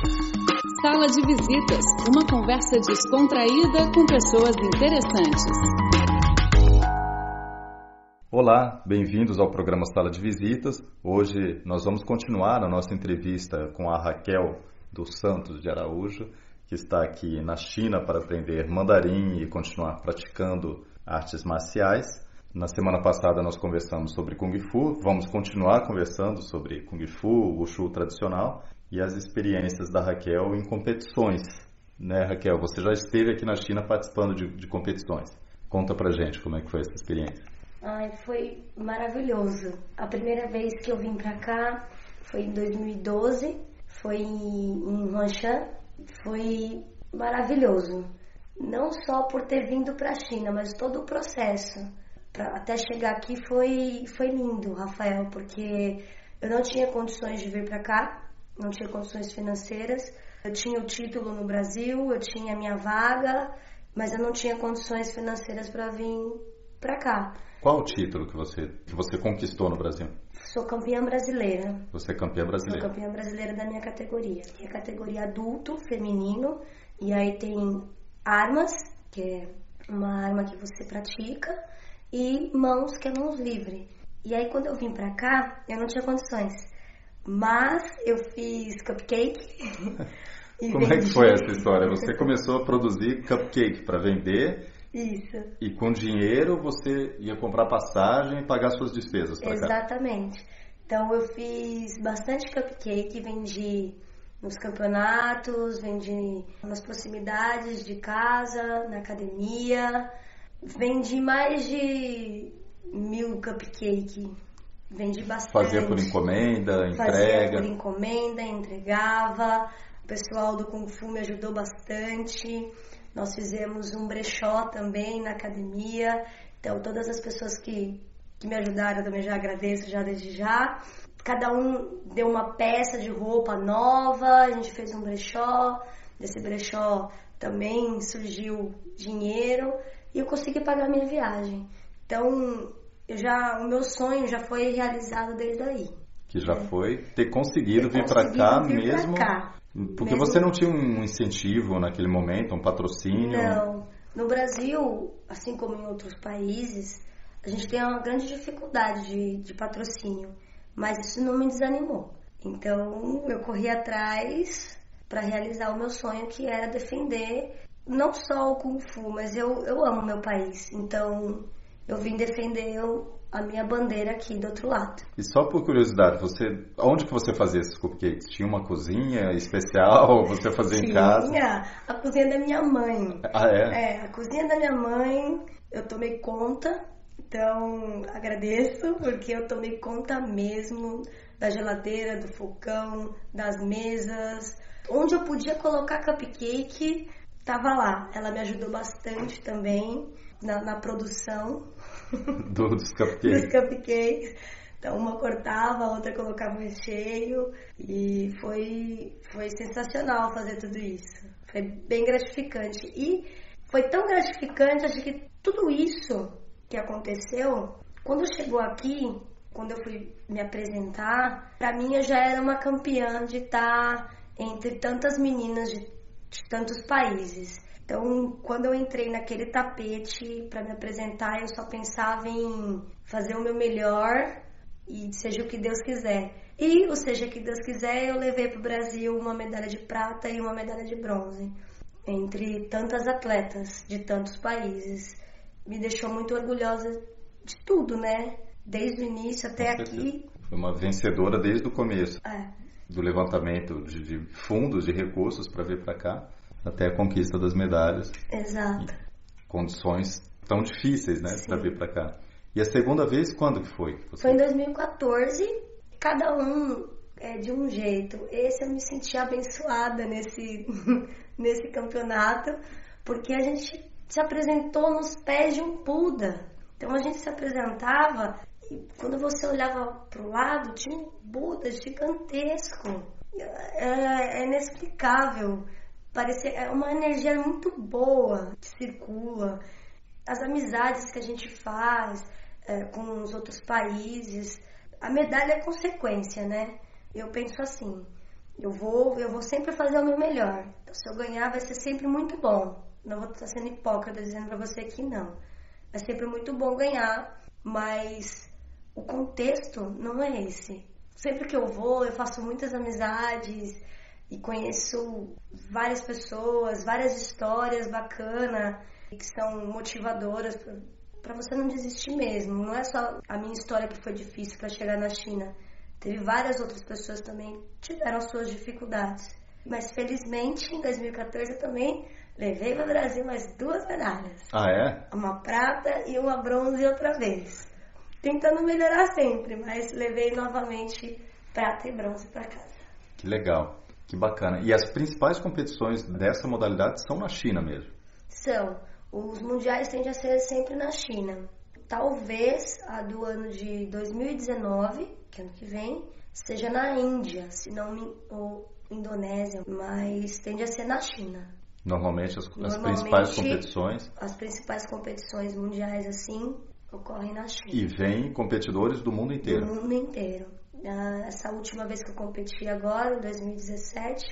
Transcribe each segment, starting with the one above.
Sala de Visitas, uma conversa descontraída com pessoas interessantes. Olá, bem-vindos ao programa Sala de Visitas. Hoje nós vamos continuar a nossa entrevista com a Raquel dos Santos de Araújo, que está aqui na China para aprender mandarim e continuar praticando artes marciais. Na semana passada nós conversamos sobre Kung Fu, vamos continuar conversando sobre Kung Fu, Wushu tradicional e as experiências da Raquel em competições. Né, Raquel? Você já esteve aqui na China participando de, de competições. Conta pra gente como é que foi essa experiência. Ai, foi maravilhoso. A primeira vez que eu vim pra cá foi em 2012, foi em Huangshan, foi maravilhoso. Não só por ter vindo pra China, mas todo o processo. Pra, até chegar aqui foi, foi lindo, Rafael, porque eu não tinha condições de vir pra cá, não tinha condições financeiras. Eu tinha o título no Brasil, eu tinha a minha vaga, mas eu não tinha condições financeiras para vir para cá. Qual o título que você, que você conquistou no Brasil? Sou campeã brasileira. Você é campeã brasileira? Sou campeã brasileira da minha categoria. Que é a categoria adulto, feminino. E aí tem armas, que é uma arma que você pratica. E mãos, que mãos livre. E aí quando eu vim pra cá, eu não tinha condições. Mas eu fiz cupcake. Como vendi. é que foi essa história? Você começou a produzir cupcake para vender. Isso. E com dinheiro você ia comprar passagem e pagar suas despesas para cá. Exatamente. Então eu fiz bastante cupcake, vendi nos campeonatos, vendi nas proximidades de casa, na academia. Vendi mais de mil cupcake. Vendi bastante. Fazia por encomenda, entrega? Fazia por encomenda, entregava. O pessoal do Kung Fu me ajudou bastante. Nós fizemos um brechó também na academia. Então, todas as pessoas que, que me ajudaram, eu também já agradeço já desde já. Cada um deu uma peça de roupa nova, a gente fez um brechó. Desse brechó também surgiu dinheiro e eu consegui pagar minha viagem. Então, eu já, o meu sonho já foi realizado desde aí. Que já é. foi ter conseguido ter vir para cá vir mesmo. Pra cá. Porque mesmo... você não tinha um incentivo naquele momento, um patrocínio? Não. No Brasil, assim como em outros países, a gente tem uma grande dificuldade de, de patrocínio. Mas isso não me desanimou. Então, eu corri atrás para realizar o meu sonho, que era defender não só o Kung Fu, mas eu, eu amo meu país. Então, eu vim defender a minha bandeira aqui do outro lado. E só por curiosidade, você, onde que você fazia esses cupcakes? Tinha uma cozinha especial? Você fazia Tinha, em casa? Tinha, a cozinha da minha mãe. Ah, é? É, a cozinha da minha mãe, eu tomei conta, então agradeço, porque eu tomei conta mesmo da geladeira, do fogão, das mesas. Onde eu podia colocar cupcake, tava lá. Ela me ajudou bastante também na, na produção Do, dos cupcakes. dos cupcakes. Então uma cortava, a outra colocava o recheio e foi, foi sensacional fazer tudo isso. Foi bem gratificante. E foi tão gratificante, acho que tudo isso que aconteceu, quando chegou aqui, quando eu fui me apresentar, para mim eu já era uma campeã de estar entre tantas meninas de, de tantos países. Então, quando eu entrei naquele tapete para me apresentar, eu só pensava em fazer o meu melhor e seja o que Deus quiser. E o seja o que Deus quiser, eu levei para o Brasil uma medalha de prata e uma medalha de bronze, entre tantas atletas de tantos países. Me deixou muito orgulhosa de tudo, né? Desde o início até aqui. Foi uma vencedora desde o começo. É. Do levantamento de, de fundos, de recursos para vir para cá até a conquista das medalhas. Exato. Condições tão difíceis, né, para vir para cá. E a segunda vez, quando que foi? Você... Foi em 2014. Cada um é de um jeito. Esse eu me senti abençoada nesse, nesse campeonato, porque a gente se apresentou nos pés de um Buda. Então a gente se apresentava e quando você olhava para o lado, tinha um Buda gigantesco. É, é inexplicável. Parece é uma energia muito boa que circula. As amizades que a gente faz é, com os outros países. A medalha é consequência, né? Eu penso assim. Eu vou, eu vou sempre fazer o meu melhor. Então, se eu ganhar, vai ser sempre muito bom. Não vou estar sendo hipócrita dizendo para você que não. É sempre muito bom ganhar, mas o contexto não é esse. Sempre que eu vou, eu faço muitas amizades e conheço várias pessoas, várias histórias bacanas que são motivadoras para você não desistir mesmo. Não é só a minha história que foi difícil para chegar na China. Teve várias outras pessoas também que tiveram suas dificuldades. Mas felizmente em 2014 eu também levei para o Brasil mais duas medalhas. Ah, é? Uma prata e uma bronze outra vez. Tentando melhorar sempre, mas levei novamente prata e bronze para casa. Que legal, que bacana. E as principais competições dessa modalidade são na China mesmo? São. Os mundiais tendem a ser sempre na China. Talvez a do ano de 2019, que é ano que vem, seja na Índia, se não ou Indonésia, mas tende a ser na China. Normalmente as, Normalmente, as principais competições. As principais competições mundiais assim ocorrem na China. E vem competidores do mundo inteiro. Do mundo inteiro. Essa última vez que eu competi agora, em 2017,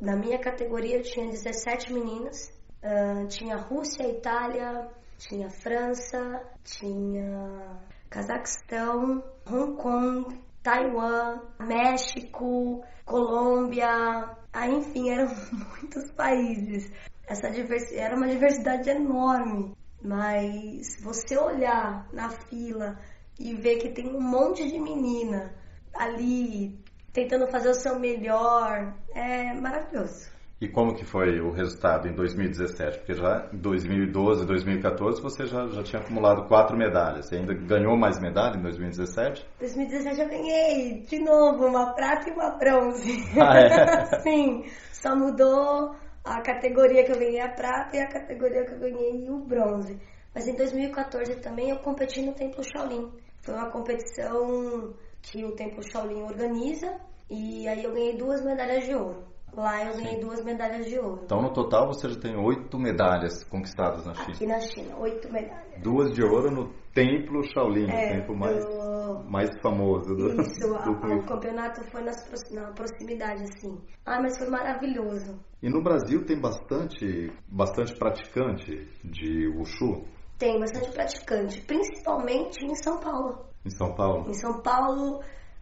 na minha categoria eu tinha 17 meninas Uh, tinha Rússia, Itália, tinha França, tinha Cazaquistão, Hong Kong, Taiwan, México, Colômbia, ah, enfim, eram muitos países. Essa diversidade era uma diversidade enorme, mas você olhar na fila e ver que tem um monte de menina ali tentando fazer o seu melhor é maravilhoso. E como que foi o resultado em 2017? Porque já em 2012, 2014 você já, já tinha acumulado quatro medalhas. Você ainda ganhou mais medalha em 2017? 2017 eu ganhei de novo uma prata e uma bronze. Ah, é? Sim, só mudou a categoria que eu ganhei a prata e a categoria que eu ganhei o bronze. Mas em 2014 também eu competi no Templo Shaolin. Foi uma competição que o Templo Shaolin organiza e aí eu ganhei duas medalhas de ouro. Lá eu ganhei Sim. duas medalhas de ouro. Então, no total, você já tem oito medalhas conquistadas na China. Aqui na China, oito medalhas. Duas de ouro no Templo Shaolin, é, o templo mais, do... mais famoso do Isso, do a, o campeonato foi nas, na proximidade, assim. Ah, mas foi maravilhoso. E no Brasil tem bastante, bastante praticante de Wushu? Tem bastante praticante, principalmente em São Paulo. Em São Paulo? Em São Paulo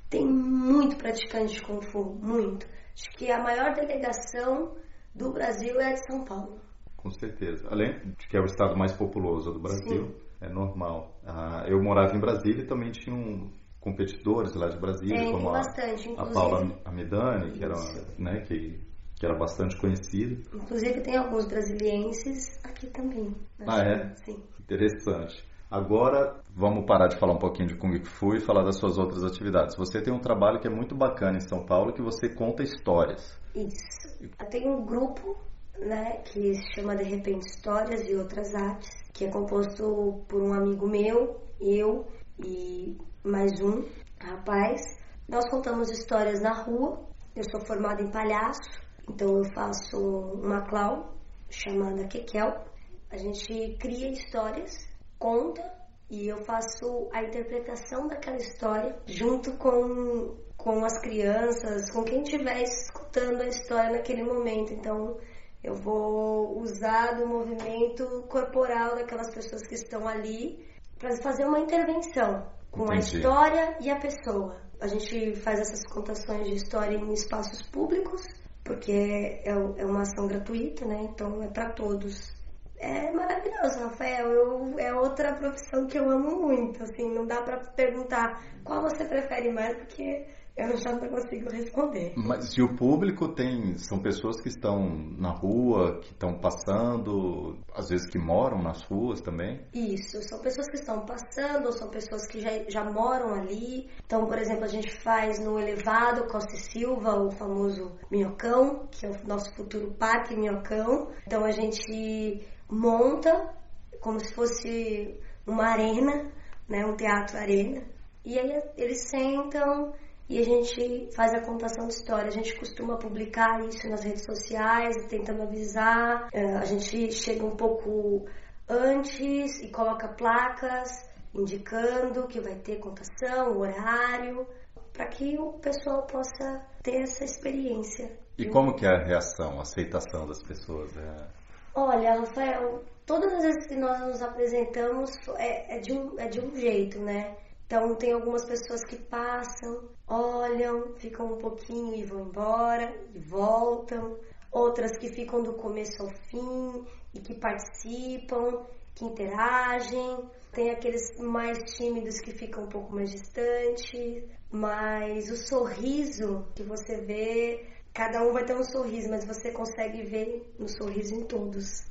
tem muito praticante de Kung Fu, muito. Acho que a maior delegação do Brasil é a de São Paulo. Com certeza. Além de que é o estado mais populoso do Brasil, Sim. é normal. Ah, eu morava em Brasília e também tinha um competidores lá de Brasília, é, como a, a Paula Amidani, que era, né, que, que era bastante conhecida. Inclusive tem alguns brasilienses aqui também. Ah, é? Sim. Interessante. Agora vamos parar de falar um pouquinho de Kung Fu e falar das suas outras atividades. Você tem um trabalho que é muito bacana em São Paulo, que você conta histórias. Isso. Tenho um grupo, né, que se chama De Repente Histórias e Outras Artes, que é composto por um amigo meu, eu e mais um rapaz. Nós contamos histórias na rua. Eu sou formada em palhaço, então eu faço uma clown chamada Kekel. A gente cria histórias conta e eu faço a interpretação daquela história junto com, com as crianças, com quem estiver escutando a história naquele momento. Então, eu vou usar do movimento corporal daquelas pessoas que estão ali para fazer uma intervenção com Entendi. a história e a pessoa. A gente faz essas contações de história em espaços públicos, porque é, é uma ação gratuita, né? Então é para todos é maravilhoso, Rafael. Eu, é outra profissão que eu amo muito. Assim, não dá para perguntar qual você prefere mais, porque eu já não consigo responder. Mas se o público tem. São pessoas que estão na rua, que estão passando, às vezes que moram nas ruas também? Isso, são pessoas que estão passando, ou são pessoas que já, já moram ali. Então, por exemplo, a gente faz no elevado Costa e Silva, o famoso Minhocão, que é o nosso futuro parque Minhocão. Então a gente monta como se fosse uma arena, né, um teatro arena. E aí eles sentam e a gente faz a contação de história. A gente costuma publicar isso nas redes sociais, tentando avisar. É, a gente chega um pouco antes e coloca placas indicando que vai ter contação, horário. para que o pessoal possa ter essa experiência. E como que é a reação, a aceitação das pessoas? É... Olha, Rafael, todas as vezes que nós nos apresentamos é, é, de um, é de um jeito, né? Então tem algumas pessoas que passam, olham, ficam um pouquinho e vão embora, e voltam. Outras que ficam do começo ao fim e que participam, que interagem. Tem aqueles mais tímidos que ficam um pouco mais distantes. Mas o sorriso que você vê, cada um vai ter um sorriso, mas você consegue ver no sorriso em todos.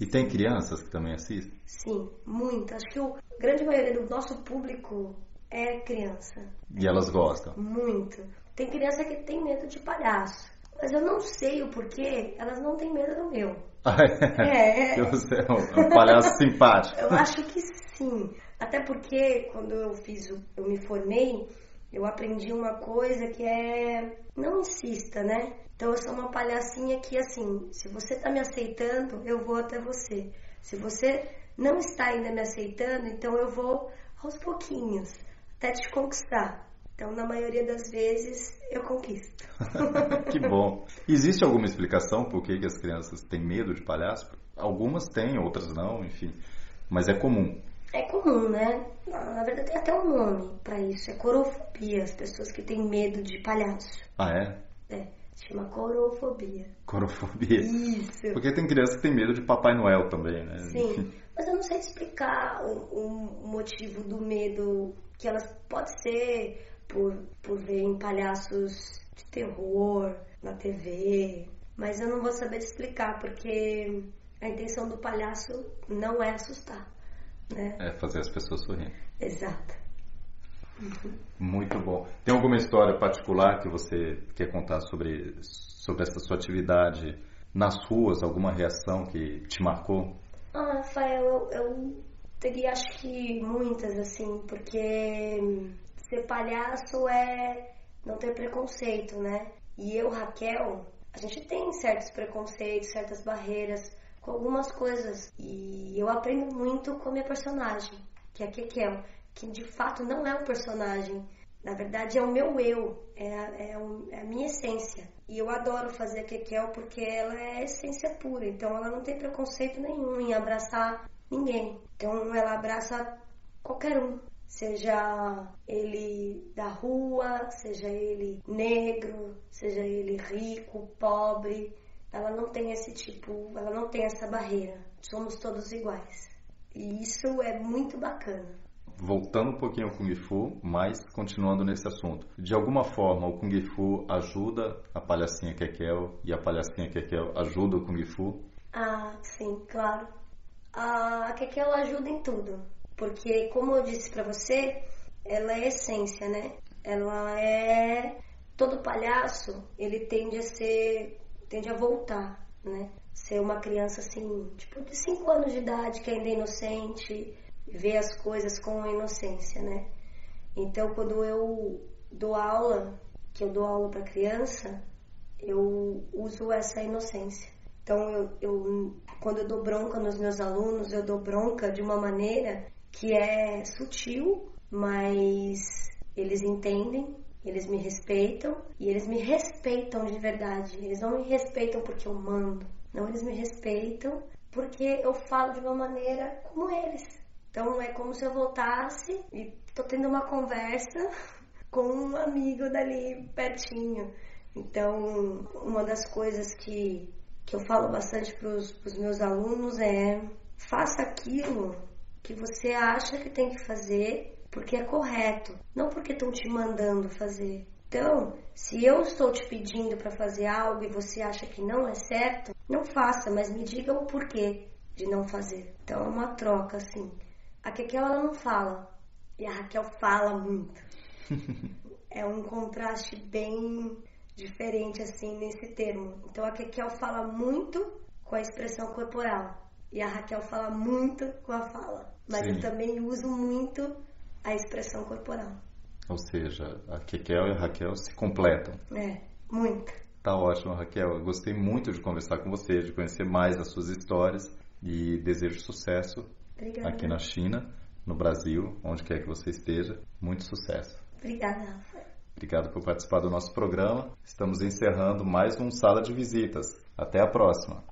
E tem crianças que também assistem? Sim, muito. Acho que a grande maioria do nosso público é criança. E elas gostam? Muito. Tem criança que tem medo de palhaço. Mas eu não sei o porquê, elas não têm medo do meu. Ah, é? é. Você é um, um palhaço simpático. Eu acho que sim. Até porque quando eu fiz, o, eu me formei, eu aprendi uma coisa que é não insista, né? Então eu sou uma palhacinha que assim, se você tá me aceitando, eu vou até você. Se você não está ainda me aceitando, então eu vou aos pouquinhos até te conquistar. Então, na maioria das vezes, eu conquisto. que bom. Existe alguma explicação por que, as crianças têm medo de palhaço? Algumas têm, outras não, enfim. Mas é comum. É comum, né? Na verdade, tem até um nome para isso. É corofobia. As pessoas que têm medo de palhaço. Ah, é? É. Chama corofobia. Corofobia. Isso. Porque tem criança que tem medo de Papai Noel também, né? Sim. Mas eu não sei explicar o, o motivo do medo que elas pode ser por, por verem palhaços de terror na TV, mas eu não vou saber explicar porque a intenção do palhaço não é assustar, né? É fazer as pessoas sorrirem. Exato. Muito bom. Tem alguma história particular que você quer contar sobre, sobre essa sua atividade nas ruas? Alguma reação que te marcou? Ah, Rafael, eu, eu teria acho que muitas, assim, porque ser palhaço é não ter preconceito, né? E eu, Raquel, a gente tem certos preconceitos, certas barreiras com algumas coisas. E eu aprendo muito com a minha personagem, que é a Kekel que de fato não é um personagem. Na verdade, é o meu eu, é, é, um, é, a minha essência. E eu adoro fazer a Kekel porque ela é essência pura. Então, ela não tem preconceito nenhum em abraçar ninguém. Então, ela abraça qualquer um. Seja ele da rua, seja ele negro, seja ele rico, pobre. Ela não tem esse tipo, ela não tem essa barreira. Somos todos iguais. E isso é muito bacana voltando um pouquinho ao Kung Fu, mas continuando nesse assunto. De alguma forma, o Kung Fu ajuda a palhacinha Kekel e a palhacinha Kekel ajuda o Kung Fu? Ah, sim, claro. A Kekel ajuda em tudo, porque como eu disse para você, ela é essência, né? Ela é todo palhaço, ele tende a ser, tende a voltar, né? Ser uma criança assim, tipo de 5 anos de idade, que ainda é inocente, ver as coisas com inocência, né? Então, quando eu dou aula, que eu dou aula para criança, eu uso essa inocência. Então, eu, eu, quando eu dou bronca nos meus alunos, eu dou bronca de uma maneira que é sutil, mas eles entendem, eles me respeitam e eles me respeitam de verdade. Eles não me respeitam porque eu mando, não, eles me respeitam porque eu falo de uma maneira como eles. Então é como se eu voltasse e tô tendo uma conversa com um amigo dali pertinho. Então, uma das coisas que, que eu falo bastante para os meus alunos é faça aquilo que você acha que tem que fazer porque é correto, não porque estão te mandando fazer. Então, se eu estou te pedindo para fazer algo e você acha que não é certo, não faça, mas me diga o porquê de não fazer. Então é uma troca assim. A Kekel ela não fala e a Raquel fala muito. é um contraste bem diferente assim nesse termo. Então a Kekel fala muito com a expressão corporal e a Raquel fala muito com a fala. Mas Sim. eu também uso muito a expressão corporal. Ou seja, a Kekel e a Raquel se completam. É, muito. Tá ótimo, Raquel. Eu gostei muito de conversar com você, de conhecer mais as suas histórias e desejo sucesso Obrigada. aqui na China, no Brasil, onde quer que você esteja. Muito sucesso. Obrigada, Rafa. Obrigado por participar do nosso programa. Estamos encerrando mais um Sala de Visitas. Até a próxima.